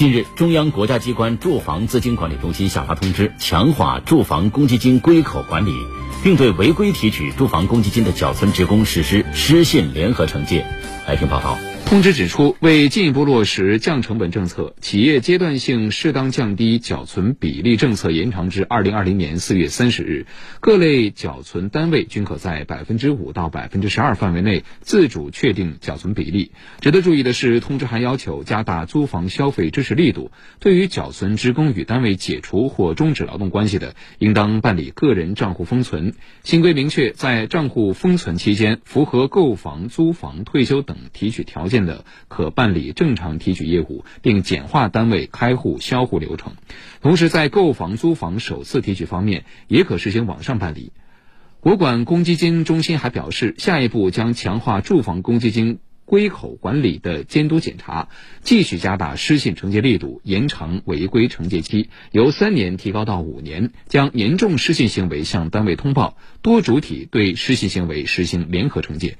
近日，中央国家机关住房资金管理中心下发通知，强化住房公积金归口管理，并对违规提取住房公积金的缴存职工实施失信联合惩戒。来听报道。通知指出，为进一步落实降成本政策，企业阶段性适当降低缴存比例政策延长至二零二零年四月三十日。各类缴存单位均可在百分之五到百分之十二范围内自主确定缴存比例。值得注意的是，通知还要求加大租房消费支持力度。对于缴存职工与单位解除或终止劳动关系的，应当办理个人账户封存。新规明确，在账户封存期间，符合购房、租房、退休等提取条件。的可办理正常提取业务，并简化单位开户销户流程。同时，在购房、租房首次提取方面，也可实行网上办理。国管公积金中心还表示，下一步将强化住房公积金归口管理的监督检查，继续加大失信惩戒力度，延长违规惩戒期，由三年提高到五年，将严重失信行为向单位通报，多主体对失信行为实行联合惩戒。